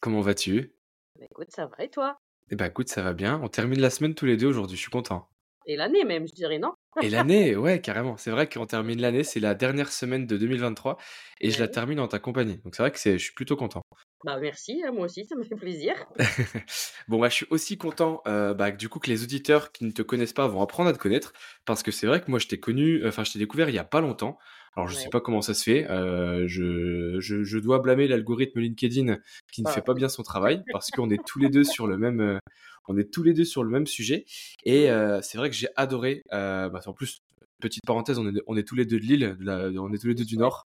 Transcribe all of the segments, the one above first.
Comment vas-tu? Bah, écoute, ça va et toi? Eh ben écoute, ça va bien. On termine la semaine tous les deux aujourd'hui, je suis content. Et l'année même, je dirais, non? Et l'année, ouais, carrément. C'est vrai qu'on termine l'année, c'est la dernière semaine de 2023 et je la Ouais. termine en ta compagnie. Donc c'est vrai que c'est, je suis plutôt content. Bah merci, hein, moi aussi, ça me fait plaisir. bon, bah, je suis aussi content euh, bah, que du coup que les auditeurs qui ne te connaissent pas vont apprendre à te connaître parce que c'est vrai que moi je t'ai connu, enfin je t'ai découvert il y a pas longtemps. Alors je sais Ouais. pas comment ça se fait. euh, je, je, je dois blâmer l'algorithme LinkedIn qui ne Ah. fait pas bien son travail parce qu'on est tous les deux sur le même, euh, on est tous les deux sur le même sujet. Et euh, c'est vrai que j'ai adoré. bah, en plus, petite parenthèse, on est, on est tous les deux de Lille, de la- on est tous les deux du Nord.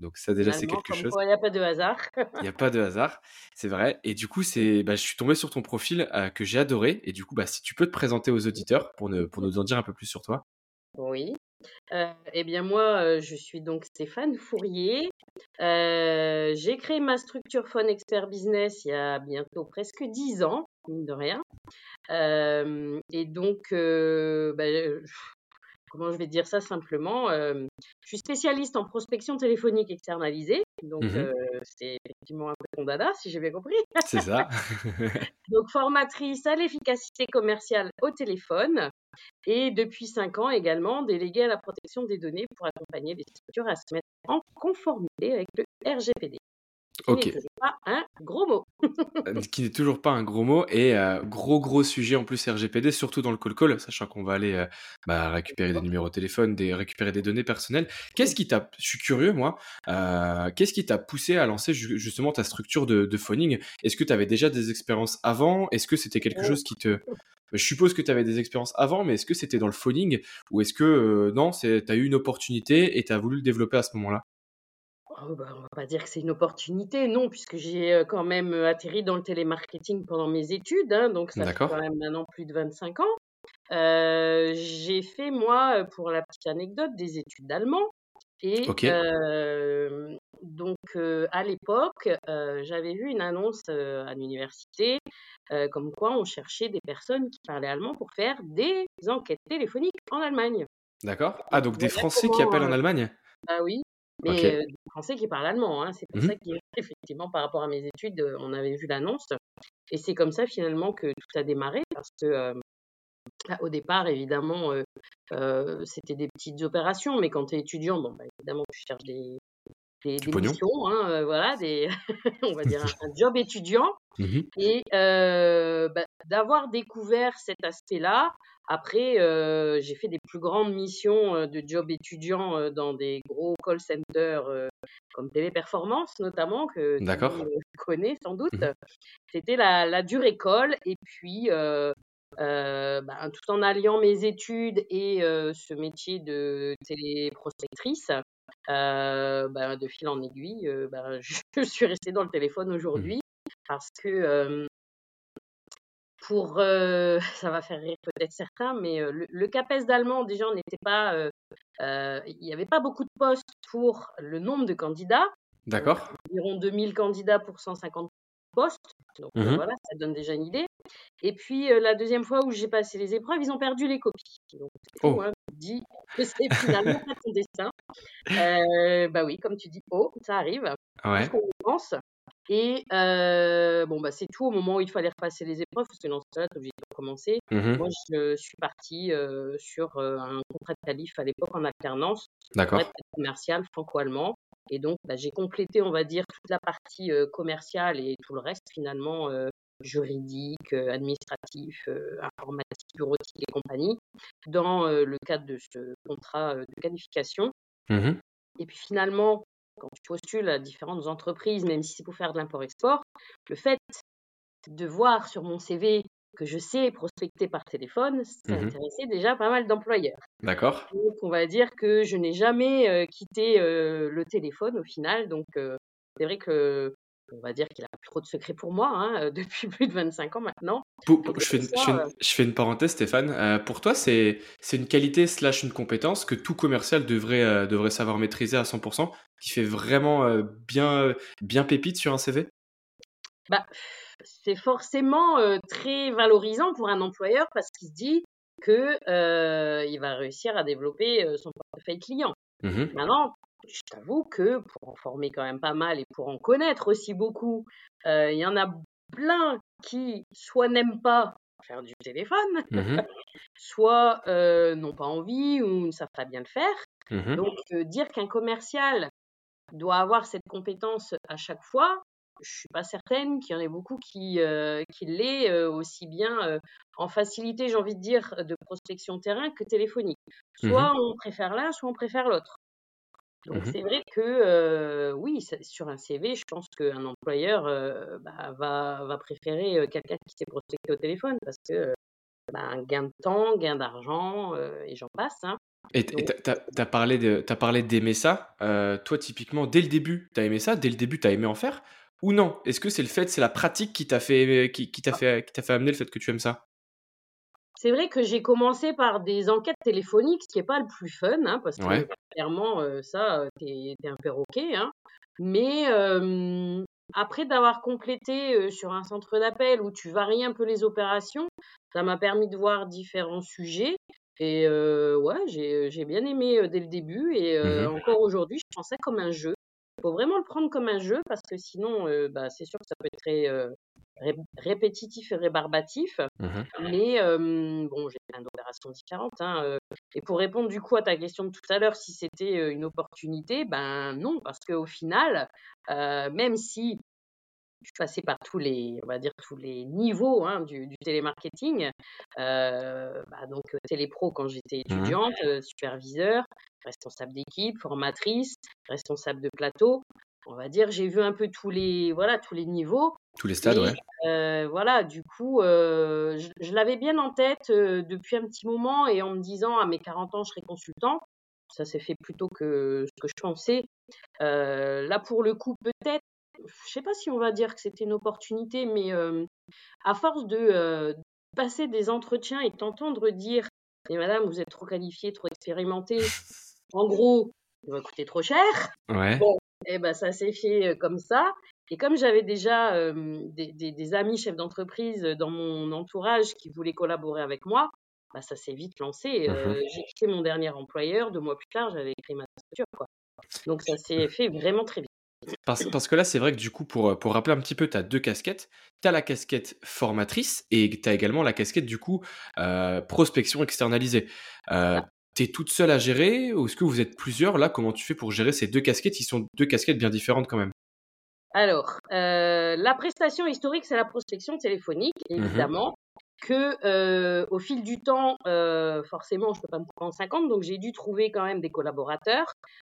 Donc ça déjà c'est quelque chose. il n'y a pas de hasard. Il n'y a pas de hasard, c'est vrai. Et du coup, c'est, bah, je suis tombé sur ton profil euh, que j'ai adoré. Et du coup, bah, si tu peux te présenter aux auditeurs pour, ne- pour nous en dire un peu plus sur toi. Oui. Euh, eh bien moi, euh, je suis donc Stéphane Fourier. Euh, j'ai créé ma structure Phone Expert Business il y a bientôt presque 10 ans, mine de rien. Et donc, bah, comment je vais dire ça simplement euh, Je suis spécialiste en prospection téléphonique externalisée. Donc, Mhm. euh, c'est effectivement un peu ton dada, si j'ai bien compris. C'est ça. Donc, formatrice à l'efficacité commerciale au téléphone et depuis cinq ans également déléguée à la protection des données pour accompagner les structures à se mettre en conformité avec le RGPD. Ce Ok. n'est toujours pas un gros mot. Euh, qui n'est toujours pas un gros mot et euh, gros gros sujet en plus RGPD, surtout dans le call call, sachant qu'on va aller euh, bah, récupérer des numéros de téléphone, des, récupérer des données personnelles. Qu'est-ce qui t'a, je suis curieux moi, euh, qu'est-ce qui t'a poussé à lancer ju- justement ta structure de, de phoning? Est-ce que tu avais déjà des expériences avant? Est-ce que c'était quelque chose qui te... Je suppose que tu avais des expériences avant, mais est-ce que c'était dans le phoning? Ou est-ce que non, tu as eu une opportunité et tu as voulu le développer à ce moment-là? Oh, bah, on va pas dire que c'est une opportunité, non, puisque j'ai euh, quand même euh, atterri dans le télémarketing pendant mes études, hein, donc ça fait quand même maintenant plus de 25 ans. Euh, j'ai fait, moi, pour la petite anecdote, des études d'allemand. Et euh, donc, euh, à l'époque, j'avais vu une annonce à l'université comme quoi on cherchait des personnes qui parlaient allemand pour faire des enquêtes téléphoniques en Allemagne. D'accord. Ah, donc des Français qui appellent en Allemagne? Bah oui, mais Ok. euh, Français qui parlent allemand, hein. C'est pour Mhm. ça qu'effectivement, par rapport à mes études, euh, on avait vu l'annonce. Et c'est comme ça finalement que tout a démarré, parce que euh, ah, au départ, évidemment, euh, euh, c'était des petites opérations, mais quand tu es étudiant, bon, bah, évidemment, tu cherches des, des, missions, hein, euh, voilà, des, on va dire un, un job étudiant. Mhm. Et bah, d'avoir découvert cet aspect-là, après, euh, j'ai fait des plus grandes missions euh, de job étudiant euh, dans des gros call centers euh, comme Téléperformance notamment, que euh, connaît sans doute. Mhm. C'était la, la dure école. Et puis, euh, bah, tout en alliant mes études et ce métier de téléprospectrice, bah, de fil en aiguille, bah, je suis restée dans le téléphone Mhm. aujourd'hui parce que euh, pour, euh, ça va faire rire peut-être certains, mais euh, le, le CAPES d'allemand, déjà, on n'était pas, euh, euh, il n'y avait pas beaucoup de postes pour le nombre de candidats, D'accord. environ 2000 candidats pour 150 postes, donc euh, Mhm. voilà, ça donne déjà une idée. Et puis euh, la deuxième fois où j'ai passé les épreuves, ils ont perdu les copies. Donc c'est Oh. hein, dis que c'est finalement pas ton destin. Euh, bah oui, comme tu dis, oh, ça arrive, Ouais. qu'on le pense. Et euh, bon, bah, c'est tout au moment où il fallait repasser les épreuves, parce que dans ce cas-là, t'es obligé de recommencer. Mhm. Moi, je suis partie euh, sur euh, un contrat de qualif à l'époque en alternance, D'accord. commercial franco-allemand. Et donc, bah, j'ai complété, on va dire, toute la partie commerciale et tout le reste, finalement, juridiques, administratifs, informatiques, bureautiques et compagnie, dans le cadre de ce contrat de qualification. Mmh et puis finalement, quand tu postules à différentes entreprises, même si c'est pour faire de l'import-export, le fait de voir sur mon CV que je sais prospecter par téléphone, ça Mmh intéressait déjà pas mal d'employeurs. D'accord. Donc on va dire que je n'ai jamais euh, quitté euh, le téléphone au final. Donc euh, c'est vrai que on va dire qu'il a plus trop de secrets pour moi hein, depuis plus de 25 ans maintenant. Donc je, fais une, je, ça, fais une, je fais une parenthèse, Stéphane. Euh, pour toi, c'est c'est une qualité slash une compétence que tout commercial devrait, euh, devrait savoir maîtriser à 100%, qui fait vraiment euh, bien, bien pépite sur un CV? bah, c'est forcément très valorisant pour un employeur parce qu'il se dit que euh, il va réussir à développer son portefeuille client. Mhm. Maintenant, je t'avoue que pour en former quand même pas mal et pour en connaître aussi beaucoup, il y en a plein qui soit n'aiment pas faire du téléphone, Mhm. soit euh, n'ont pas envie ou ne savent pas bien le faire. Mhm. Donc, euh, dire qu'un commercial doit avoir cette compétence à chaque fois, je suis pas certaine qu'il y en ait beaucoup qui, euh, qui l'aient euh, aussi bien euh, en facilité, j'ai envie de dire, de prospection terrain que téléphonique. Soit on préfère l'un, soit on préfère l'autre. Donc Mhm. c'est vrai que euh, oui, sur un CV, je pense qu'un employeur euh, bah, va, va préférer quelqu'un qui sait prospecter au téléphone parce que bah, un gain de temps, gain d'argent euh, et j'en passe. Hein. Et t'as- t'as parlé de, t'as parlé d'aimer ça. Toi, typiquement, dès le début, t'as aimé ça? Dès le début, t'as aimé en faire? Ou non? Est-ce que c'est le fait, c'est la pratique qui t'a fait, qui, qui t'a fait, qui t'a fait amener le fait que tu aimes ça? C'est vrai que j'ai commencé par des enquêtes téléphoniques, ce qui n'est pas le plus fun, hein, parce que Ouais. clairement, euh, ça, euh, t'es, un perroquet. Hein. Mais euh, après d'avoir complété euh, sur un centre d'appel où tu varies un peu les opérations, ça m'a permis de voir différents sujets. Et ouais, j'ai, bien aimé dès le début. Et Mhm. encore aujourd'hui, je prends ça comme un jeu. Il faut vraiment le prendre comme un jeu parce que sinon, bah, c'est sûr que ça peut être très ré- répétitif et rébarbatif. Mhm. Mais euh, bon, j'ai plein d'opérations différentes. Hein, et pour répondre du coup à ta question de tout à l'heure, si c'était une opportunité, ben non, parce qu'au final, euh, même si je suis passée par tous les, on va dire tous les niveaux hein, du, du télémarketing, euh, bah, donc télépro quand j'étais Mhm. étudiante, superviseur, responsable d'équipe, formatrice, responsable de plateau. On va dire, j'ai vu un peu tous les, voilà, tous les niveaux. Tous les stades, Et ouais. euh, voilà, du coup, euh, je, je l'avais bien en tête euh, depuis un petit moment et en me disant à mes 40 ans, je serai consultant. Ça s'est fait plutôt que ce que je pensais. Là, pour le coup, peut-être, je sais pas si on va dire que c'était une opportunité, mais à force de passer des entretiens et t'entendre dire, mais madame, vous êtes trop qualifiée, trop expérimentée, en gros, ça va coûter trop cher. Ouais. Bon, eh ben, ça s'est fait euh, comme ça. Et comme j'avais déjà euh, des, des- des amis chefs d'entreprise dans mon entourage qui voulaient collaborer avec moi, bah, ça s'est vite lancé. Euh, Mhm. j'ai quitté mon dernier employeur. Deux mois plus tard, j'avais écrit ma structure. Quoi. Donc ça s'est fait vraiment très vite. Parce, parce que là, c'est vrai que du coup, pour, pour rappeler un petit peu, tu as deux casquettes. Tu as la casquette formatrice et tu as également la casquette du coup euh, prospection externalisée. Euh, Ça. tu es toute seule à gérer ou est-ce que vous êtes plusieurs? Là Comment tu fais pour gérer ces deux casquettes? Qui sont deux casquettes bien différentes quand même Alors, euh, la prestation historique, c'est la prospection téléphonique, Mhm. évidemment. Que euh, au fil du temps, euh, forcément, je peux pas me en 50, donc j'ai dû trouver quand même des collaborateurs.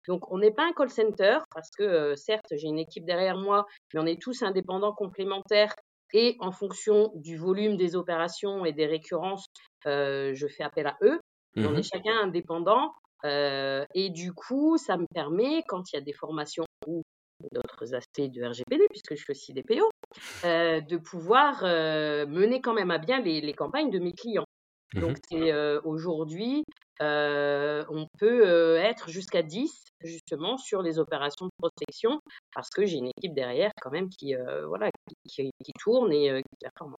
Donc, on n'est pas un call center parce que certes, j'ai une équipe derrière moi, mais on est tous indépendants, complémentaires, et en fonction du volume des opérations et des récurrences, euh, je fais appel à eux. Mais on est chacun indépendant, euh, et du coup, ça me permet, quand il y a des formations ou d'autres aspects du RGPD, puisque je fais aussi des PO, euh, de pouvoir euh, mener quand même à bien les, les campagnes de mes clients. Donc, Mhm. c'est aujourd'hui, on peut être jusqu'à 10 justement sur les opérations de prospection parce que j'ai une équipe derrière quand même qui, voilà, qui, qui- qui tourne et qui performe.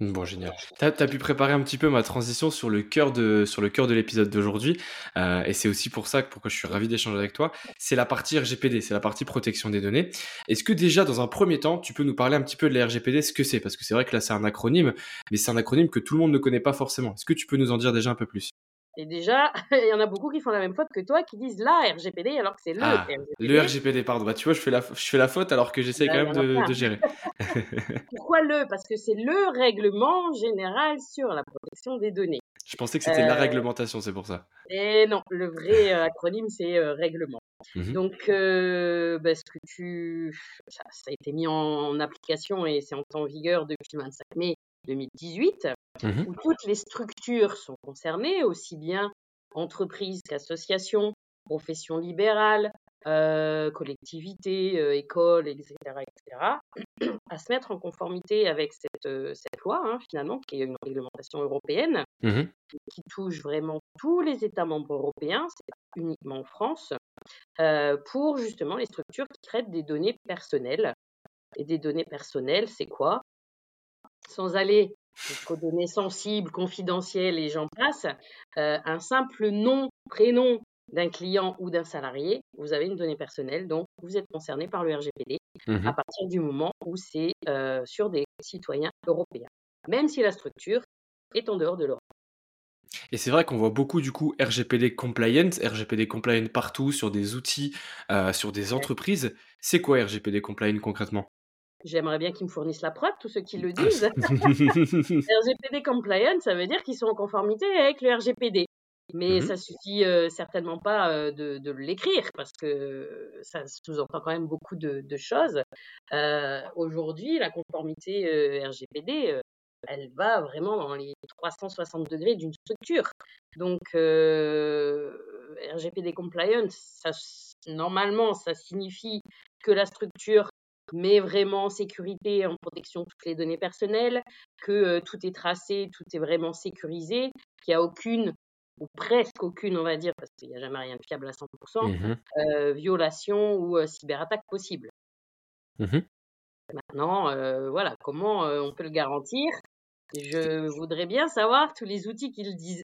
Bon, génial. T'as as pu préparer un petit peu ma transition sur le cœur de, sur le cœur de l'épisode d'aujourd'hui. euh, et c'est aussi pour ça que pourquoi je suis ravi d'échanger avec toi. C'est la partie RGPD, c'est la partie protection des données. Est-ce que déjà, dans un premier temps, tu peux nous parler un petit peu de la RGPD, ce que c'est? Parce que c'est vrai que là, c'est un acronyme, mais c'est un acronyme que tout le monde ne connaît pas forcément. Est-ce que tu peux nous en dire déjà un peu plus? Et déjà, il y en a beaucoup qui font la même faute que toi, qui disent la RGPD alors que c'est le Ah, RGPD. le RGPD, pardon. Bah, tu vois, je fais la, je fais la faute alors que j'essaie Bah, quand même en de, gérer. Pourquoi le? Parce que c'est le règlement général sur la protection des données. Je pensais que c'était la Euh, réglementation, c'est pour ça. Et non, le vrai euh, acronyme, c'est euh, règlement. Mhm. Donc, euh, bah, que tu... ça, ça a été mis en, en application et c'est entré en vigueur depuis le 25 mai 2018, Mhm. où toutes les structures sont concernées, aussi bien entreprises qu'associations, professions libérales, euh, collectivités, euh, écoles, etc., etc., à se mettre en conformité avec cette, euh, cette loi, hein, finalement, qui est une réglementation européenne Mhm. qui touche vraiment tous les États membres européens, c'est pas uniquement en France, pour justement les structures qui traitent des données personnelles. Et des données personnelles, c'est quoi? Sans aller jusqu'aux données sensibles, confidentielles et j'en passe, euh, un simple nom, prénom d'un client ou d'un salarié, vous avez une donnée personnelle, donc vous êtes concerné par le RGPD Mhm. à partir du moment où c'est euh, sur des citoyens européens, même si la structure est en dehors de l'Europe. Et c'est vrai qu'on voit beaucoup du coup RGPD compliant, RGPD compliant partout sur des outils, euh, sur des entreprises. C'est quoi RGPD compliant concrètement? J'aimerais bien qu'ils me fournissent la preuve, tous ceux qui le disent. RGPD compliant, ça veut dire qu'ils sont en conformité avec le RGPD. Mais Mhm. ça suffit euh, certainement pas euh, de, de l'écrire parce que ça sous-entend quand même beaucoup de, de choses. Euh, Aujourd'hui, la conformité RGPD, elle va vraiment dans les 360 degrés d'une structure. Donc, RGPD compliant, ça, normalement, ça signifie que la structure met vraiment en sécurité, en protection toutes les données personnelles, que euh, tout est tracé, tout est vraiment sécurisé, qu'il n'y a aucune, ou presque aucune, on va dire, parce qu'il n'y a jamais rien de fiable à 100%, Mhm. euh, violation ou euh, cyberattaque possible. Mhm. Maintenant, voilà, comment on peut le garantir? Je voudrais bien savoir tous les outils qu'ils disent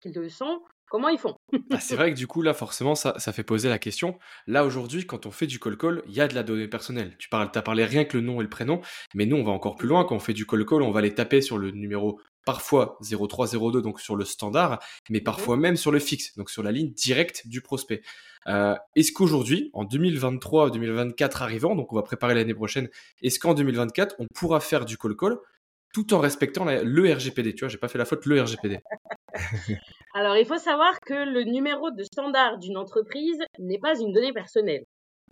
qu'ils le sont, comment ils font Ah, c'est vrai que du coup, là, forcément, ça, ça fait poser la question. Là, aujourd'hui, quand on fait du call-call, il y a de la donnée personnelle. Tu parles, as parlé rien que le nom et le prénom, mais nous, on va encore plus loin. Quand on fait du call-call, on va les taper sur le numéro parfois 0302, donc sur le standard, mais parfois même sur le fixe, donc sur la ligne directe du prospect. Euh, est-ce qu'aujourd'hui, en 2023-2024 arrivant, donc on va préparer l'année prochaine, est-ce qu'en 2024, on pourra faire du call-call tout en respectant la- le RGPD Tu vois, j'ai pas fait la faute, le RGPD. Alors, il faut savoir que le numéro de standard d'une entreprise n'est pas une donnée personnelle.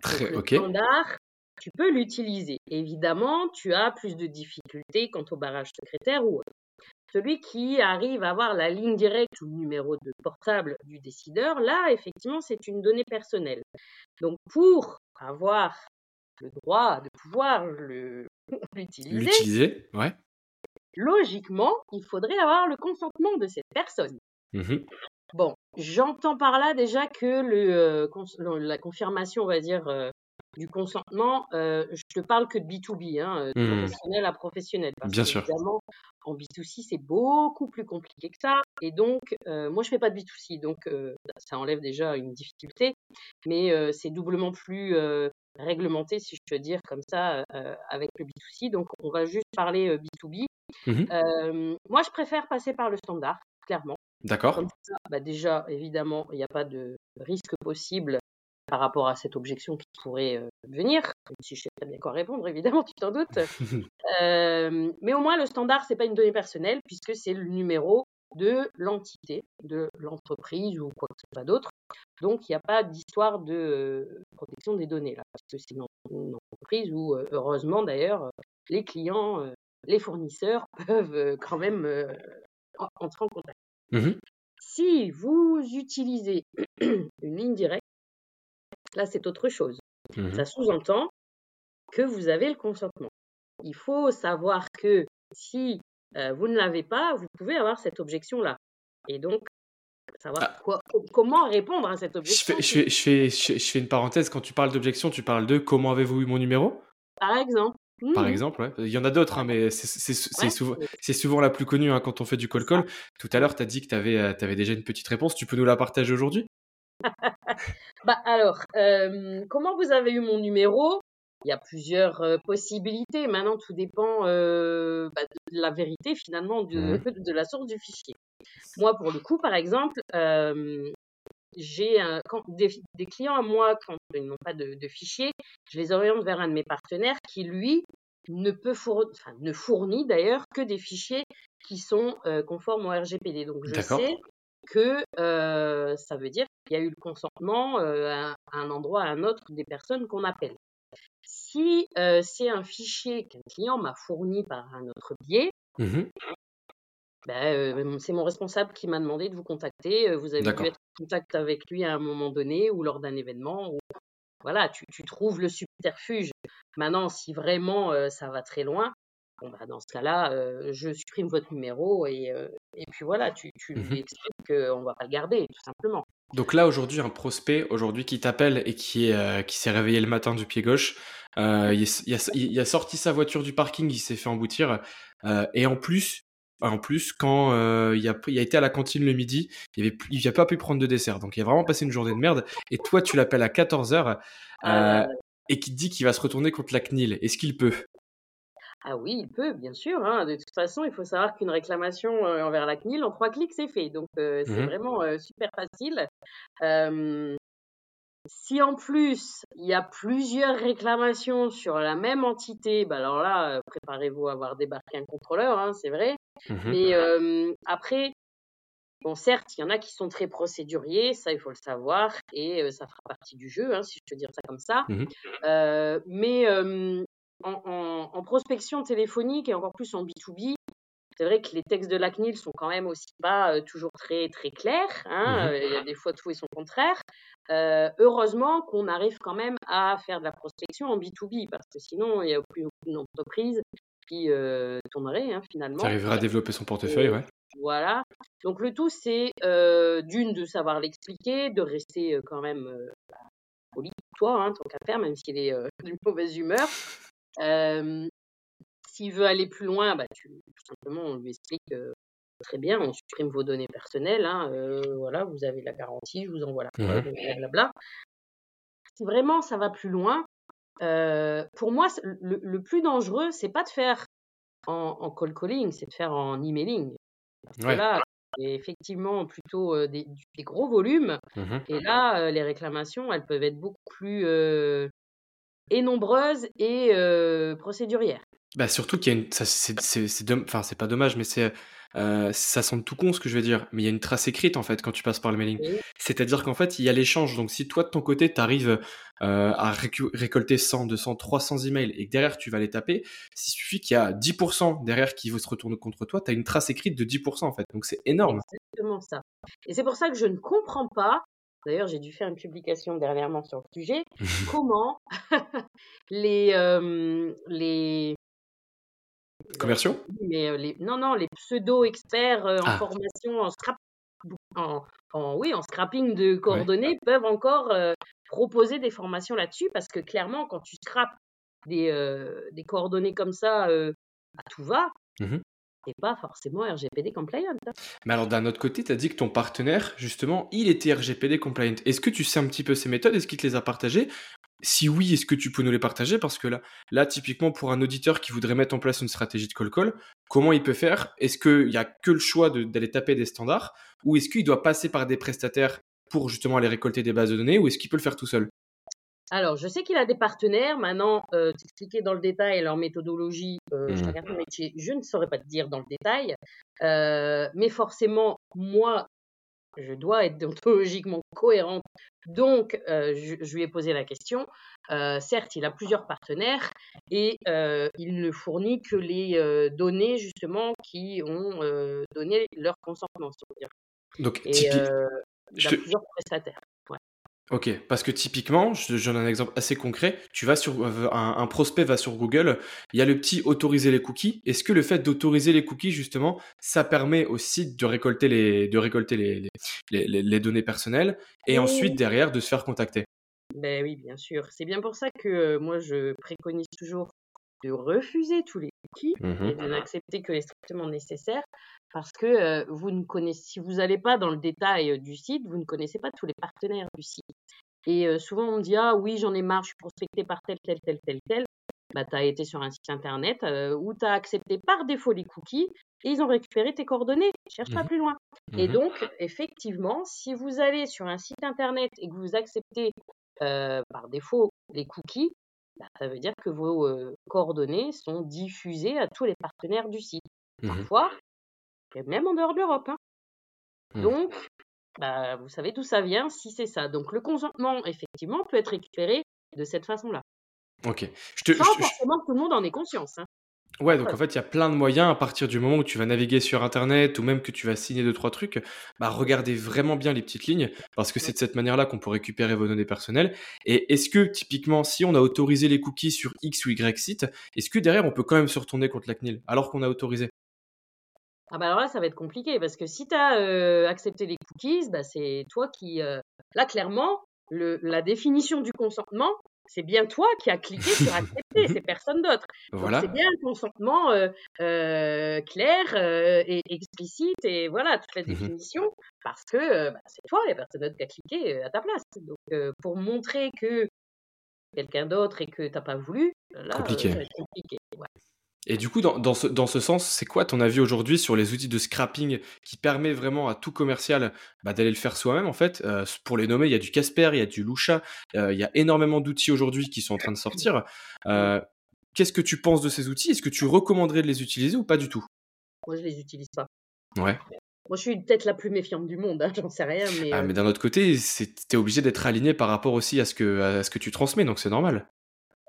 Donc, Très, le ok. standard, tu peux l'utiliser. Évidemment, tu as plus de difficultés quant au barrage secrétaire ou autre. Celui qui arrive à avoir la ligne directe ou le numéro de portable du décideur, là, effectivement, c'est une donnée personnelle. Donc, pour avoir le droit de pouvoir L'utiliser, ouais. Logiquement, il faudrait avoir le consentement de cette personne. Mhm. Bon, j'entends par là déjà que le, euh, la confirmation, on va dire, euh, du consentement, euh, je te parle que de B2B, hein, euh, de Hmm. professionnel à professionnel. Parce Bien que, sûr. Évidemment, en B2C, c'est beaucoup plus compliqué que ça. Et donc, moi, je fais pas de B2C, donc ça enlève déjà une difficulté. Mais c'est doublement plus réglementé, si je peux dire, comme ça, avec le B2C. Donc, on va juste parler euh, B2B. Euh, moi, je préfère passer par le standard, clairement. D'accord. Bah déjà, évidemment, il n'y a pas de risque possible par rapport à cette objection qui pourrait euh, venir, même si je sais très bien quoi répondre, évidemment, tu t'en doutes. Euh, mais au moins, le standard, c'est pas une donnée personnelle, puisque c'est le numéro de l'entité, de l'entreprise ou quoi que ce soit d'autre. Donc, il n'y a pas d'histoire de protection des données, là, parce que c'est une, entreprise où, heureusement d'ailleurs, les clients, les fournisseurs peuvent euh, quand même euh, en- entrer en contact. Mhm. Si vous utilisez une ligne directe, là c'est autre chose. Mhm. Ça sous-entend que vous avez le consentement. Il faut savoir que si euh, vous ne l'avez pas, vous pouvez avoir cette objection-là. Et donc, savoir Ah. quoi, comment répondre à cette Je objection. fais, je, fais, je, fais, je, fais- je fais une parenthèse. Quand tu parles d'objection, tu parles de comment avez-vous eu mon numéro? Par exemple. Par Mhm. exemple, ouais. Il y en a d'autres, hein, mais c'est Ouais. souvent, la plus connue hein, quand on fait du call-call. Tout à l'heure, tu as dit que tu avais, déjà une petite réponse. Tu peux nous la partager aujourd'hui? Bah alors, euh, comment vous avez eu mon numéro? Il y a plusieurs euh, possibilités. Maintenant, tout dépend euh, bah, de la vérité finalement de, Mhm. de la source du fichier. Moi, pour le coup, par exemple, euh, j'ai quand des, des clients à moi, quand ils n'ont pas de, de fichier, je les oriente vers un de mes partenaires qui, lui, ne peut fournir, enfin, ne fournit d'ailleurs que des fichiers qui sont euh, conformes au RGPD. Donc, je sais que euh, ça veut dire qu'il y a eu le consentement euh, à, à un endroit à un autre des personnes qu'on appelle. Si euh, c'est un fichier qu'un client m'a fourni par un autre biais, Mhm. Euh, c'est mon responsable qui m'a demandé de vous contacter. Vous avez dû être en contact avec lui à un moment donné ou lors d'un événement. Ou... Voilà, tu, tu trouves le subterfuge. Maintenant, si vraiment euh, ça va très loin, bon, bah, dans ce cas-là, euh, je supprime votre numéro et, et puis voilà, tu, tu lui expliques qu'on ne va pas le garder, tout simplement. Donc là, aujourd'hui, un prospect, aujourd'hui, qui t'appelle et qui, est, qui s'est réveillé le matin du pied gauche, il, a, il a sorti sa voiture du parking, il s'est fait emboutir, et en plus, en plus, quand euh, il, a, il a été à la cantine le midi, il avait, il n'a pas pu prendre de dessert, donc il a vraiment passé une journée de merde, et toi, tu l'appelles à 14h, Ah, et qui te dit qu'il va se retourner contre la CNIL. Est-ce qu'il peut? Ah oui, il peut, bien sûr. hein. De toute façon, il faut savoir qu'une réclamation euh, envers la CNIL, en trois clics, c'est fait. Donc, euh, c'est Mhm. vraiment euh, super facile. Euh, si en plus, il y a plusieurs réclamations sur la même entité, bah alors là, euh, préparez-vous à avoir débarqué un contrôleur, hein, c'est vrai. Mhm. Mais euh, après, bon, certes, il y en a qui sont très procéduriers, ça, il faut le savoir, et euh, ça fera partie du jeu, hein, si je peux dire ça comme ça. Euh, mais en, en- en prospection téléphonique et encore plus en B2B, c'est vrai que les textes de la CNIL sont quand même aussi pas toujours très très clairs. hein, euh, Il y a des fois tout et son contraire. Euh, heureusement qu'on arrive quand même à faire de la prospection en B2B parce que sinon il n'y a plus aucune entreprise qui tournerait hein, finalement. Tu arriveras à développer son portefeuille, ouais. Voilà. Donc le tout, c'est euh, d'une de savoir l'expliquer, de rester euh, quand même euh, bah, poli toi, hein, tant qu'à faire, même s'il est d'une mauvaise humeur. S'il veut aller plus loin, bah, tu, tout simplement, on lui explique très bien, on supprime vos données personnelles. hein, voilà, vous avez la garantie, je vous envoie la preuve, blablabla. Si vraiment ça va plus loin, euh, pour moi, le, le plus dangereux, c'est pas de faire en, en call calling, c'est de faire en emailing. Parce que là, c'est effectivement plutôt euh, des, des gros volumes. Mhm. Et là, euh, les réclamations, elles peuvent être beaucoup plus et nombreuses et procédurières. Bah surtout qu'il y a une, ça, c'est, c'est, c'est domm- enfin c'est pas dommage, mais c'est, euh, ça semble tout con ce que je veux dire, mais il y a une trace écrite en fait quand tu passes par le mailing. Oui. C'est-à-dire qu'en fait il y a l'échange. Donc si toi de ton côté tu arrives à récu- récolter 100, 200, 300 emails et que derrière tu vas les taper, s'il suffit qu'il y a 10% derrière qui se retourne contre toi, tu as une trace écrite de 10% en fait. Donc c'est énorme. Exactement ça. Et c'est pour ça que je ne comprends pas. D'ailleurs, j'ai dû faire une publication dernièrement sur le sujet. comment les euh, les Commerciaux? Mais euh, les non non les pseudo experts euh, en Ah. formation en scrap en, en- oui en scrapping de coordonnées peuvent encore euh, proposer des formations là-dessus parce que clairement quand tu scrapes des euh, des coordonnées comme ça euh, à tout va Mhm. c'est pas forcément RGPD compliant hein. Mais alors d'un autre côté, tu as dit que ton partenaire, justement, il était RGPD compliant. Est-ce que tu sais un petit peu ces méthodes? Est-ce qu'il te les a partagées? Si oui, est-ce que tu peux nous les partager? Parce que là, là, typiquement, pour un auditeur qui voudrait mettre en place une stratégie de call-call, comment il peut faire? Est-ce qu'il n'y a que le choix de- d'aller taper des standards? Ou est-ce qu'il doit passer par des prestataires pour justement aller récolter des bases de données? Ou est-ce qu'il peut le faire tout seul? Alors, je sais qu'il a des partenaires. Maintenant, euh, t'expliquer dans le détail leur méthodologie, euh, je métier, je ne saurais pas te dire dans le détail. Euh, mais forcément, moi, je dois être déontologiquement cohérente. Donc, euh, je, je lui ai posé la question. Euh, certes, il a plusieurs partenaires et euh, il ne fournit que les données, justement, qui ont donné leur consentement. si on veut dire. Donc, Et il a plusieurs prestataires. Ok, parce que typiquement, je je donne un exemple assez concret. Tu vas sur euh, un, un prospect va sur Google, il y a le petit autoriser les cookies. Est-ce que le fait d'autoriser les cookies justement, ça permet au site de récolter les de récolter les les, les- les données personnelles et ensuite derrière de se faire contacter? Ben oui, bien sûr. C'est bien pour ça que euh, moi, je préconise toujours de refuser tous les cookies et de n'accepter que les strictement nécessaires parce que euh, vous ne connaissez, si vous n'allez pas dans le détail euh, du site, vous ne connaissez pas tous les partenaires du site. Et souvent, on me dit Ah oui, j'en ai marre, je suis prospecté par tel, tel, tel, tel, tel. Bah, tu as été sur un site internet où tu as accepté par défaut les cookies et ils ont récupéré tes coordonnées. Cherche pas Mmh plus loin. Et Mmh donc, effectivement, si vous allez sur un site internet et que vous acceptez par défaut les cookies, bah, ça veut dire que vos coordonnées sont diffusées à tous les partenaires du site. Mmh Parfois, et même en dehors de l'Europe. hein. Mmh. Donc, bah, vous savez d'où ça vient si c'est ça. Donc, le consentement, effectivement, peut être récupéré de cette façon-là. OK. Je te Sans je forcément que tout le monde en ait conscience. hein. Ouais, donc en fait, il y a plein de moyens à partir du moment où tu vas naviguer sur internet ou même que tu vas signer deux trois trucs, bah, regardez vraiment bien les petites lignes parce que c'est de cette manière-là qu'on peut récupérer vos données personnelles et est-ce que typiquement, si on a autorisé les cookies sur X ou Y site, est-ce que derrière on peut quand même se retourner contre la CNIL alors qu'on a autorisé? Ah bah alors là, ça va être compliqué parce que si tu as accepté les cookies, bah, c'est toi qui... euh, Là, clairement, le, la définition du consentement, c'est bien toi qui as cliqué sur accepter, c'est personne d'autre. Voilà. c'est bien un consentement euh, euh, clair euh, et explicite et voilà toute la Mmh définition parce que bah, c'est toi et personne d'autre qui a cliqué à ta place. Donc pour montrer que quelqu'un d'autre et que t'as pas voulu, là Compliqué. compliqué. Ouais. Et du coup, dans, dans ce, dans ce sens, c'est quoi ton avis aujourd'hui sur les outils de scrapping qui permet vraiment à tout commercial bah, d'aller le faire soi-même en fait? Euh, Pour les nommer, il y a du Casper, il y a du Lusha, euh, il y a énormément d'outils aujourd'hui qui sont en train de sortir. Euh, Qu'est-ce que tu penses de ces outils? Est-ce que tu recommanderais de les utiliser ou pas du tout? Moi je les utilise pas. Ouais. Moi je suis peut-être la plus méfiante du monde, hein, j'en sais rien, mais Ah, mais d'un autre côté, t'es obligé d'être aligné par rapport aussi à ce que, à ce que tu transmets, donc c'est normal.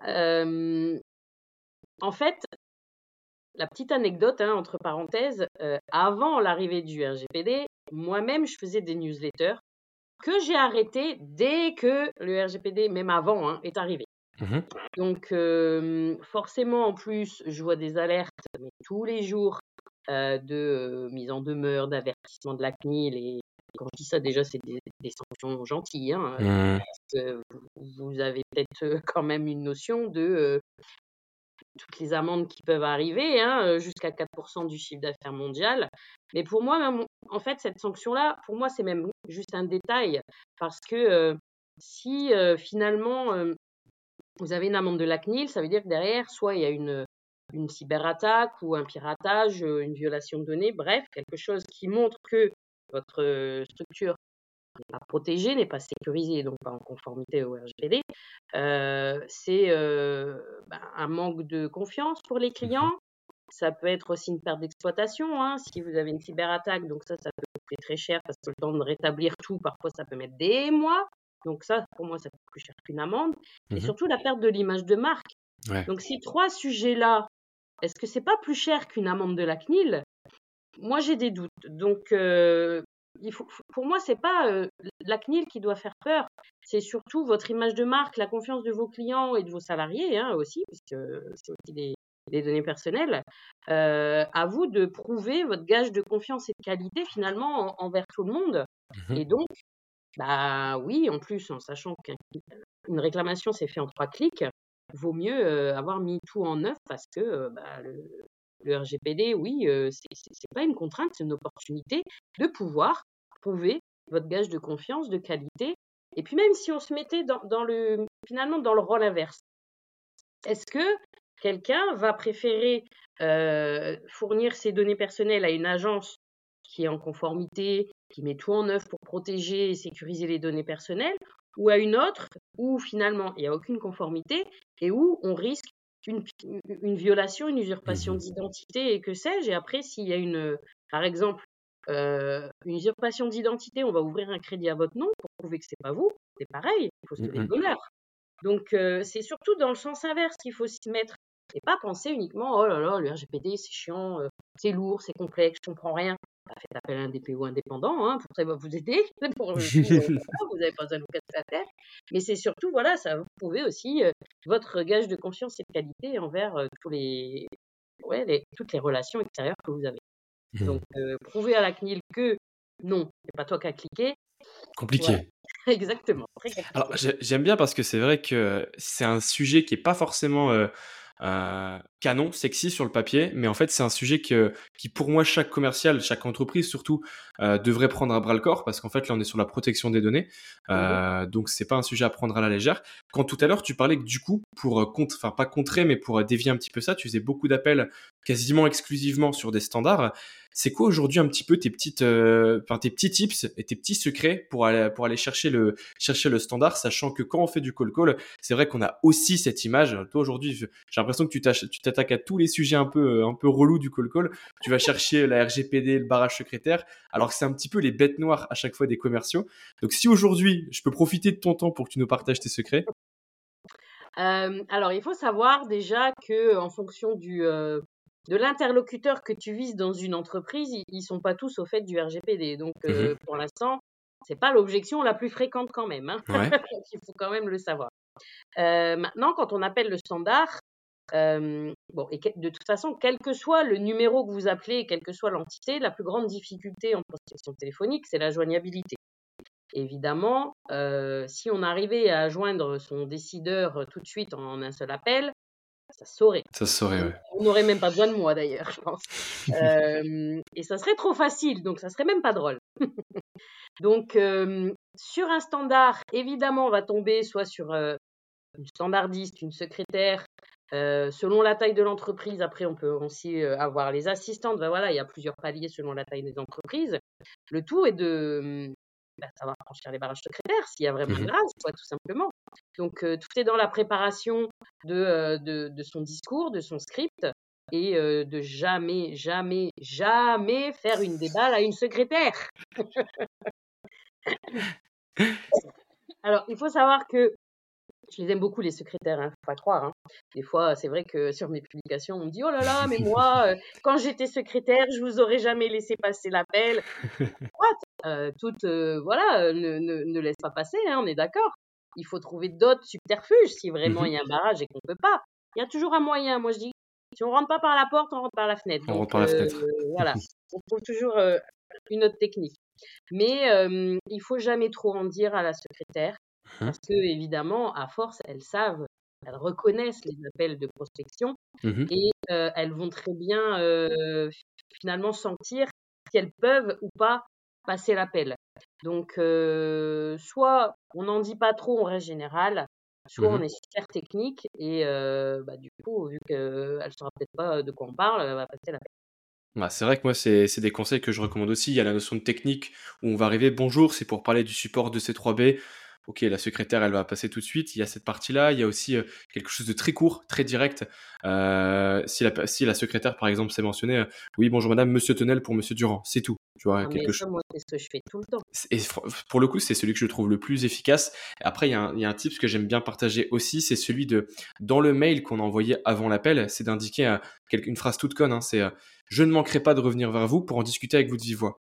en fait, la petite anecdote hein, entre parenthèses, euh, avant l'arrivée du RGPD, moi-même je faisais des newsletters que j'ai arrêté dès que le RGPD, même avant, hein, est arrivé. Mhm. Donc, euh, forcément, en plus, je vois des alertes mais tous les jours euh, de mise en demeure, d'avertissement de la CNIL. Et quand je dis ça, déjà, c'est des, des sanctions gentilles. Hein, parce que vous, avez peut-être quand même une notion de toutes les amendes qui peuvent arriver, hein, euh, jusqu'à 4% du chiffre d'affaires mondial. Mais pour moi, en fait, cette sanction-là, pour moi, c'est même juste un détail. Parce que euh, si euh, finalement vous avez une amende de la CNIL, ça veut dire que derrière, soit il y a une, cyberattaque ou un piratage, une violation de données, bref, quelque chose qui montre que votre structure n'est pas protégée, n'est pas sécurisée, donc pas en conformité au RGPD. Euh, c'est euh, ben, un manque de confiance pour les clients. Ça peut être aussi une perte d'exploitation. Hein, si vous avez une cyberattaque, donc ça, ça peut coûter très cher parce que le temps de rétablir tout, parfois, ça peut mettre des mois. Donc ça, pour moi, ça coûte plus cher qu'une amende. Et Mhm. surtout la perte de l'image de marque. Ouais. Donc ces trois sujets-là, est-ce que c'est pas plus cher qu'une amende de la CNIL? Moi, j'ai des doutes. Donc euh, il faut, pour moi, c'est pas euh, la CNIL qui doit faire peur. C'est surtout votre image de marque, la confiance de vos clients et de vos salariés hein, aussi, puisque c'est aussi des, des données personnelles. Euh, à vous de prouver votre gage de confiance et de qualité finalement en- envers tout le monde. Mhm. Et donc, bah oui, en plus, en sachant qu'une réclamation s'est faite en trois clics, vaut mieux euh, avoir mis tout en neuf parce que euh, bah, le, le RGPD, oui, euh, c'est pas une contrainte, c'est une opportunité de pouvoir prouver votre gage de confiance, de qualité. Et puis même si on se mettait dans le finalement dans le rôle inverse, est-ce que quelqu'un va préférer euh, fournir ses données personnelles à une agence qui est en conformité, qui met tout en œuvre pour protéger et sécuriser les données personnelles, ou à une autre où finalement il n'y a aucune conformité et où on risque une, une violation, une usurpation Mhm. d'identité et que sais-je. Et après, s'il y a une, par exemple, euh, une usurpation d'identité, on va ouvrir un crédit à votre nom pour prouver que c'est pas vous. C'est pareil, il faut se donner de bonheur. Donc euh, c'est surtout dans le sens inverse qu'il faut s'y mettre et pas penser uniquement oh là là le RGPD c'est chiant, euh, c'est lourd, c'est complexe, je comprends rien. Bah, faites appel à un DPO indépendant, hein, pour ça il va vous aider. Pour, euh, vous n'avez pas besoin de vous casser la tête. Mais c'est surtout voilà, ça vous prouver aussi euh, votre gage de confiance et de qualité envers euh, tous les, ouais, les- toutes les relations extérieures que vous avez. Mhm. Donc euh, prouver à la CNIL que non, c'est pas toi qui as cliqué. Compliqué. Voilà. Exactement. Alors, j'ai- j'aime bien parce que c'est vrai que c'est un sujet qui est pas forcément euh, euh, canon, sexy sur le papier, mais en fait c'est un sujet que, qui pour moi chaque commercial, chaque entreprise surtout euh, devrait prendre à bras le corps parce qu'en fait là on est sur la protection des données, euh, donc c'est pas un sujet à prendre à la légère. Quand tout à l'heure tu parlais que du coup pour euh, contre, enfin pas contrer mais pour dévier un petit peu ça, tu faisais beaucoup d'appels quasiment exclusivement sur des standards. C'est quoi aujourd'hui un petit peu tes petites, euh, tes petits tips et tes petits secrets pour aller pour aller chercher le chercher le standard, sachant que quand on fait du call call, c'est vrai qu'on a aussi cette image. Toi aujourd'hui, j'ai l'impression que tu t'attaques à tous les sujets un peu un peu relous du call call. Tu vas chercher la RGPD, le barrage secrétaire, alors que c'est un petit peu les bêtes noires à chaque fois des commerciaux. Donc si aujourd'hui, je peux profiter de ton temps pour que tu nous partages tes secrets. Euh, alors, il faut savoir déjà que en fonction du, euh, de l'interlocuteur que tu vises dans une entreprise, ils, ne sont pas tous au fait du RGPD. Donc, euh, mmh pour l'instant, c'est pas l'objection la plus fréquente quand même. Hein. il faut quand même le savoir. Euh, maintenant, quand on appelle le standard, euh, bon, et de toute façon, quel que soit le numéro que vous appelez, quelle que soit l'entité, la plus grande difficulté en prospection téléphonique, c'est la joignabilité. Évidemment, si on arrivait à joindre son décideur tout de suite en un seul appel, ça saurait. Ça saurait, oui. On n'aurait même pas besoin de moi d'ailleurs, je pense. Euh, et ça serait trop facile, donc ça serait même pas drôle. donc, euh, sur un standard, évidemment, on va tomber soit sur euh, une standardiste, une secrétaire, selon la taille de l'entreprise. Après, on peut aussi avoir les assistantes. Ben voilà, il y a plusieurs paliers selon la taille des entreprises. Le tout est de bah, savoir franchir les barrages secrétaires s'il y a vraiment une mmh grâce, tout simplement. Donc, tout est dans la préparation de, de, son discours, de son script, et de jamais, jamais, jamais faire une déballe à une secrétaire. Alors, il faut savoir que je les aime beaucoup, les secrétaires, hein, faut pas croire. Hein. Des fois, c'est vrai que sur mes publications, on me dit Oh là là, mais moi, quand j'étais secrétaire, je vous aurais jamais laissé passer l'appel. euh, Toutes, voilà, ne, ne, ne, laisse pas passer, hein, on est d'accord il faut trouver d'autres subterfuges si vraiment mmh il y a un barrage et qu'on ne peut pas. Il y a toujours un moyen. Moi, je dis, si on rentre pas par la porte, on rentre par la fenêtre. On rentre par la fenêtre. Euh, voilà, on trouve toujours euh, une autre technique. Mais euh, il faut jamais trop en dire à la secrétaire mmh parce que évidemment, à force, elles savent, elles reconnaissent les appels de prospection mmh et elles vont très bien finalement sentir qu'elles peuvent ou pas passer l'appel. Donc, euh, soit on n'en dit pas trop en reste générale, soit mmh on est super technique et euh, bah, du coup, vu qu'elle ne saura peut-être pas de quoi on parle, elle va passer la bah, c'est vrai que moi, c'est des conseils que je recommande aussi. Il y a la notion de technique où on va arriver, bonjour, c'est pour parler du support de C3B ok, la secrétaire, elle va passer tout de suite. Il y a cette partie-là. Il y a aussi euh, quelque chose de très court, très direct. Euh, si, la, si la secrétaire, par exemple, s'est mentionné, euh, oui, bonjour madame, monsieur Tenel pour monsieur Durand, c'est tout. Tu vois, quelque chose. c'est ce que je fais tout le temps. Et pour le coup, c'est celui que je trouve le plus efficace. Après, il y a un, il y a un tip que j'aime bien partager aussi, c'est celui de, dans le mail qu'on a envoyé avant l'appel, c'est d'indiquer une phrase toute conne, hein, c'est je ne manquerai pas de revenir vers vous pour en discuter avec vous de vive voix.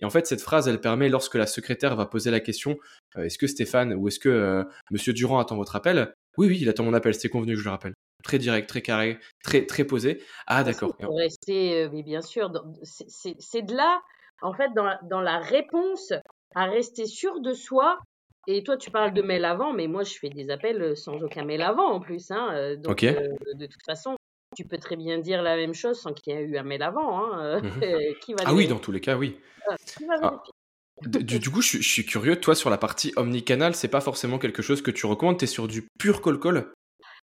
Et en fait, cette phrase, elle permet, lorsque la secrétaire va poser la question, euh, est-ce que Stéphane ou est-ce que euh, Monsieur Durand attend votre appel? Oui, oui, il attend mon appel, c'est convenu que je le rappelle. Très direct, très carré, très, très posé. Ah, d'accord. Pour rester, euh, mais bien sûr, c'est de là, en fait, dans, dans la réponse à rester sûr de soi et toi, tu parles de mail avant, mais moi, je fais des appels sans aucun mail avant en plus. Hein. Donc, de toute façon, tu peux très bien dire la même chose sans qu'il y ait eu un mail avant. Hein. Euh, mmh ah oui, dans tous les cas, oui. Ah, du, coup, je, suis curieux, toi, sur la partie omnicanal, c'est pas forcément quelque chose que tu recommandes, tu es sur du pur call-call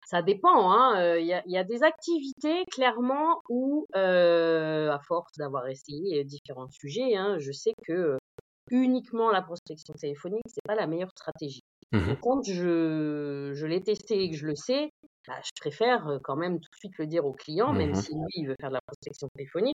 ça dépend. Hein, euh, il y, a, y, a, des activités clairement où, euh, à force d'avoir essayé différents sujets, hein, je sais que uniquement la prospection téléphonique, c'est pas la meilleure stratégie. Mmh quand je, je l'ai testé et que je le sais, bah, je préfère quand même tout de suite le dire au client, même mmh si lui, il veut faire de la prospection téléphonique.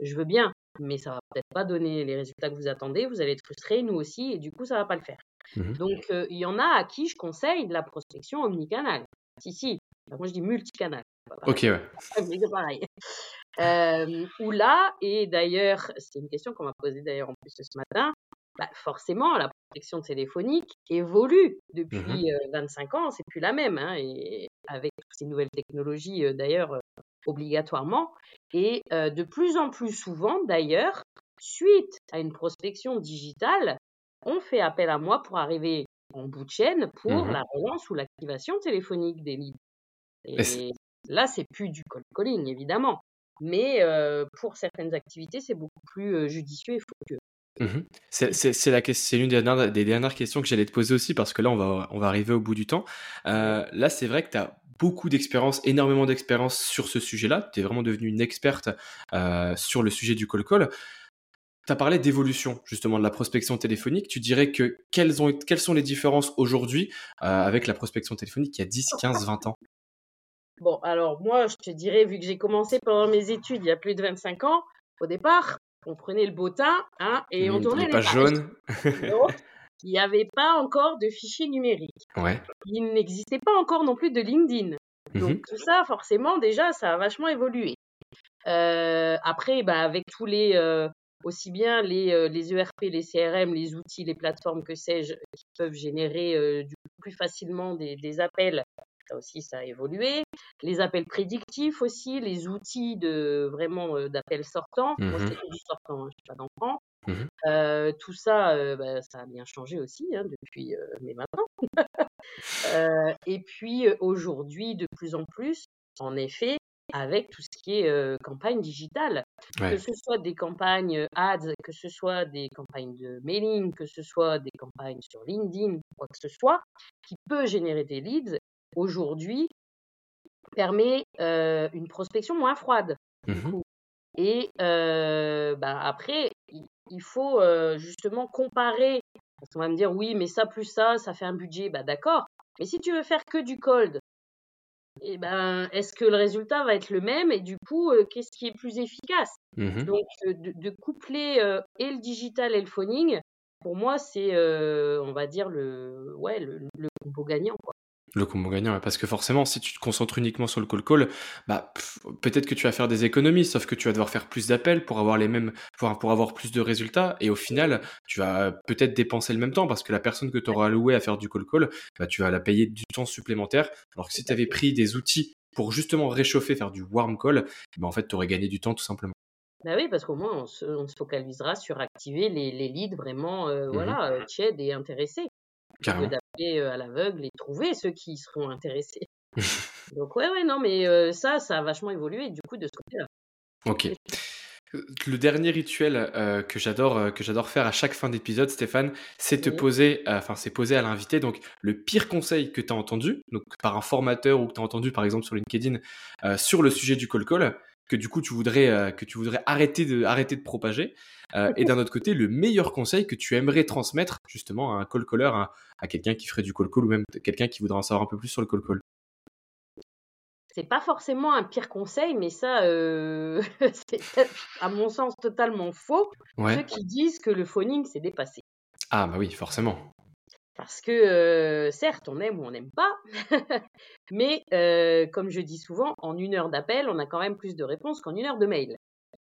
Je veux bien, mais ça va peut-être pas donner les résultats que vous attendez. Vous allez être frustré, nous aussi, et du coup, ça va pas le faire. Mmh Donc, il y en a à qui je conseille de la prospection omnicanal. Si, si. moi, je dis multicanal. Ok, ouais. C'est pareil. Euh, ou là, et d'ailleurs, c'est une question qu'on m'a posée d'ailleurs en plus ce matin, bah, forcément, la protection téléphonique évolue depuis 25 mmh ans, c'est plus la même, hein, et avec ces nouvelles technologies d'ailleurs obligatoirement. Et de plus en plus souvent d'ailleurs, suite à une prospection digitale, on fait appel à moi pour arriver en bout de chaîne pour mmh la relance ou l'activation téléphonique des leads. Et Là, c'est plus du cold calling, évidemment. Mais pour certaines activités, c'est beaucoup plus judicieux et focus. Mmh c'est l'une des dernières, des dernières questions que j'allais te poser aussi parce que là on va, on va arriver au bout du temps. là c'est vrai que tu as beaucoup d'expérience, énormément d'expérience sur ce sujet-là. Tu es vraiment devenue une experte sur le sujet du call call. Tu as parlé d'évolution justement de la prospection téléphonique. Tu dirais que quelles, ont, quelles sont les différences aujourd'hui avec la prospection téléphonique il y a 10, 15, 20 ans? Bon, alors moi, je te dirais, vu que j'ai commencé pendant mes études il y a plus de 25 ans, au départ, on prenait le bottin hein, et on mmh, tournait les, pages jaunes. il n'y avait pas encore de fichiers numériques. Ouais. Il n'existait pas encore non plus de LinkedIn. Mmh Donc tout ça, forcément, déjà, ça a vachement évolué. Euh, après, bah, avec tous les, euh, aussi bien les, euh, les ERP, les CRM, les outils, les plateformes que sais-je, qui peuvent générer du plus facilement des, des appels ça aussi, ça a évolué. Les appels prédictifs aussi, les outils de vraiment d'appels sortants. Moi, mmh c'est du sortant, hein, je suis pas d'enfant. Mmh tout ça, bah, ça a bien changé aussi hein, depuis mais maintenant. et puis aujourd'hui, de plus en plus, en effet, avec tout ce qui est campagne digitale. Que ce soit des campagnes ads, que ce soit des campagnes de mailing, que ce soit des campagnes sur LinkedIn, quoi que ce soit, qui peut générer des leads aujourd'hui permet une prospection moins froide. Mmh Et bah, après, il faut justement comparer. Parce qu'on va me dire, oui, mais ça plus ça, ça fait un budget. Bah, d'accord. Mais si tu veux faire que du cold, eh ben, est-ce que le résultat va être le même? Et du coup, qu'est-ce qui est plus efficace? Mmh Donc, de, coupler et le digital et le phoning, pour moi, c'est, on va dire, le, ouais, le, le combo gagnant. Quoi. Le combo gagnant, parce que forcément, si tu te concentres uniquement sur le call call, bah, peut-être que tu vas faire des économies, sauf que tu vas devoir faire plus d'appels pour avoir les mêmes, pour, pour, avoir plus de résultats, et au final, tu vas peut-être dépenser le même temps, parce que la personne que tu auras allouée à faire du call call, bah, tu vas la payer du temps supplémentaire, alors que si tu avais pris des outils pour justement réchauffer, faire du warm call, bah, en fait, tu aurais gagné du temps tout simplement. Bah oui, parce qu'au moins, on se, focalisera sur activer les, leads vraiment, euh, mmh voilà, euh, tièdes et intéressés. Carrément. d'appeler à l'aveugle et trouver ceux qui seront intéressés. Donc ouais, ouais, non, mais ça, ça a vachement évolué du coup de ce côté-là. Ok. Le dernier rituel que j'adore que j'adore faire à chaque fin d'épisode, Stéphane, c'est te poser, enfin c'est poser à l'invité donc le pire conseil que tu as entendu, donc par un formateur ou que tu as entendu par exemple sur LinkedIn sur le sujet du call call, que du coup tu voudrais que tu voudrais arrêter de arrêter de propager. Euh, et d'un autre côté, le meilleur conseil que tu aimerais transmettre justement à un call caller, à, quelqu'un qui ferait du call call ou même quelqu'un qui voudrait en savoir un peu plus sur le call call? C'est pas forcément un pire conseil, mais ça, euh, c'est à mon sens totalement faux. Ceux qui disent que le phoning s'est dépassé. Ah bah oui, forcément. Parce que euh, certes, on aime ou on n'aime pas, mais comme je dis souvent, en une heure d'appel, on a quand même plus de réponses qu'en une heure de mail.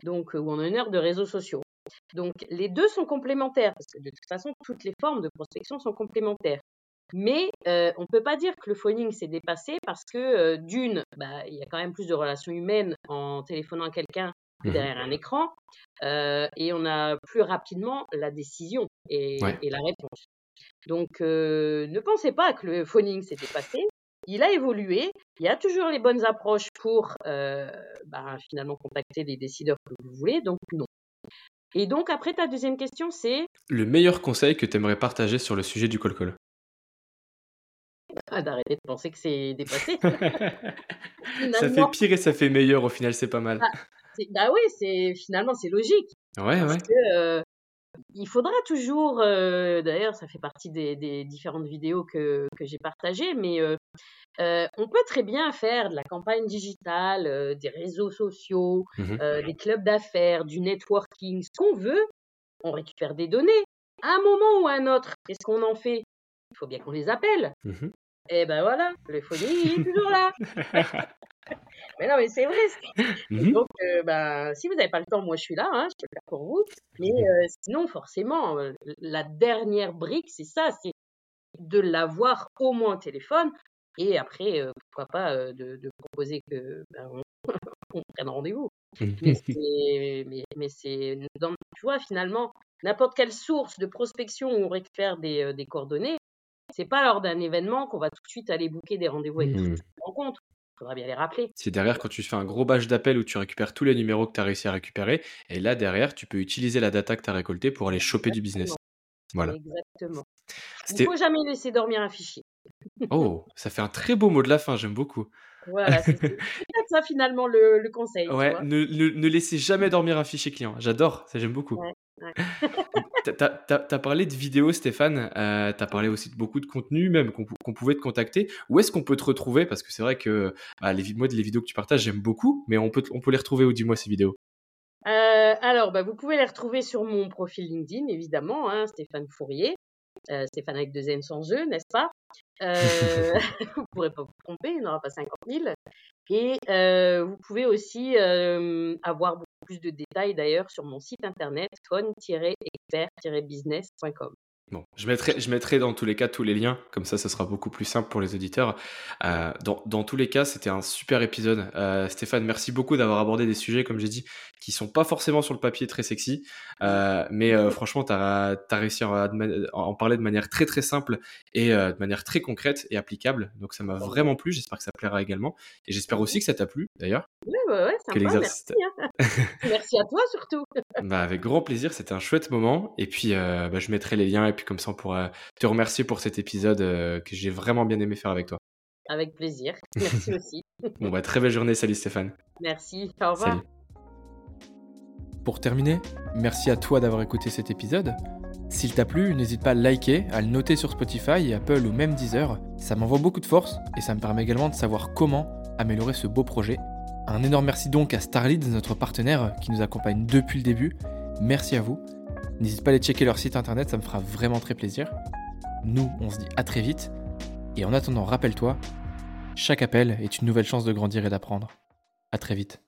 Donc, ou en une heure de réseaux sociaux. Donc les deux sont complémentaires, parce que de toute façon, toutes les formes de prospection sont complémentaires. Mais euh, on ne peut pas dire que le phoning s'est dépassé parce que euh, d'une, bah, il y a quand même plus de relations humaines en téléphonant à quelqu'un que mmh derrière un écran, euh, et on a plus rapidement la décision et, la réponse. Donc ne pensez pas que le phoning s'est dépassé. Il a évolué. Il y a toujours les bonnes approches pour bah, finalement contacter les décideurs que vous voulez. Donc non, et donc, après, ta deuxième question, c'est? Le meilleur conseil que tu aimerais partager sur le sujet du call-call ah, D'arrêter de penser que c'est dépassé. ça fait pire et ça fait meilleur, au final, c'est pas mal. Bah, bah oui, c'est finalement, c'est logique. Ouais, parce ouais. Que, euh, il faudra toujours, euh, d'ailleurs, ça fait partie des, différentes vidéos que, que j'ai partagées, mais euh, euh, on peut très bien faire de la campagne digitale, des réseaux sociaux, mmh des clubs d'affaires, du networking, ce qu'on veut. On récupère des données. À un moment ou à un autre, qu'est-ce qu'on en fait? Il faut bien qu'on les appelle. Mmh Et eh ben voilà, le phoning est toujours là. mais non, mais c'est vrai. Mmh Donc, ben, si vous n'avez pas le temps, moi je suis là, hein, je le faire pour vous. Mais sinon, forcément, la dernière brique, c'est ça, c'est de l'avoir au moins au téléphone et après, pourquoi pas de, proposer que ben, on, prenne rendez-vous. mais c'est, tu vois, finalement, n'importe quelle source de prospection où on récupère des, des coordonnées, c'est pas lors d'un événement qu'on va tout de suite aller booker des rendez-vous avec mmh. tout rencontre. Faudra bien les rappeler. C'est derrière quand tu fais un gros batch d'appels où tu récupères tous les numéros que tu as réussi à récupérer. Et là, derrière, tu peux utiliser la data que tu as récoltée pour aller choper du business. Voilà. Exactement. Il ne faut jamais laisser dormir un fichier. Oh, ça fait un très beau mot de la fin, j'aime beaucoup. Voilà, c'est peut-être ça finalement le, conseil. Ouais, ne, ne, laissez jamais dormir un fichier client. J'adore, ça j'aime beaucoup. Ouais, tu as, parlé de vidéos, Stéphane. Euh, tu as parlé aussi de beaucoup de contenu, même qu'on pouvait te contacter. Où est-ce qu'on peut te retrouver? Parce que c'est vrai que bah, les, moi, les vidéos que tu partages, j'aime beaucoup, mais on peut, on peut les retrouver où Dis-moi ces vidéos? Euh, alors, bah, vous pouvez les retrouver sur mon profil LinkedIn, évidemment, hein, Stéphane Fourier. Euh, Stéphane avec deux N sans jeu, n'est-ce pas? Euh, Vous ne pourrez pas vous tromper, il n'y aura pas 50 000. Et euh, vous pouvez aussi avoir beaucoup plus de détails d'ailleurs sur mon site internet phone-expert-business.com. Bon, je mettrai, je mettrai dans tous les cas tous les liens, comme ça, ce sera beaucoup plus simple pour les auditeurs. Euh, dans, dans, tous les cas, c'était un super épisode. Euh, Stéphane, merci beaucoup d'avoir abordé des sujets, comme j'ai dit, qui sont pas forcément sur le papier très sexy, euh, mais franchement, tu as, as, réussi à, en parler de manière très très simple et de manière très concrète et applicable. Donc ça m'a vraiment plu, j'espère que ça plaira également. Et j'espère aussi que ça t'a plu, d'ailleurs. Oui, ouais, ouais, sympa, merci. Hein. merci à toi surtout. bah, avec grand plaisir, c'était un chouette moment. Et puis, bah, je mettrai les liens puis comme ça on pourra te remercier pour cet épisode euh, que j'ai vraiment bien aimé faire avec toi. Avec plaisir. Merci aussi. bon bah très belle journée, salut Stéphane. Merci, au revoir. Pour terminer, merci à toi d'avoir écouté cet épisode. S'il t'a plu, n'hésite pas à le liker, à le noter sur Spotify, Apple ou même Deezer. Ça m'envoie beaucoup de force et ça me permet également de savoir comment améliorer ce beau projet. Un énorme merci donc à Starlead, notre partenaire qui nous accompagne depuis le début. Merci à vous. N'hésite pas à aller checker leur site internet, ça me fera vraiment très plaisir. Nous, on se dit à très vite. Et en attendant, rappelle-toi, chaque appel est une nouvelle chance de grandir et d'apprendre. À très vite.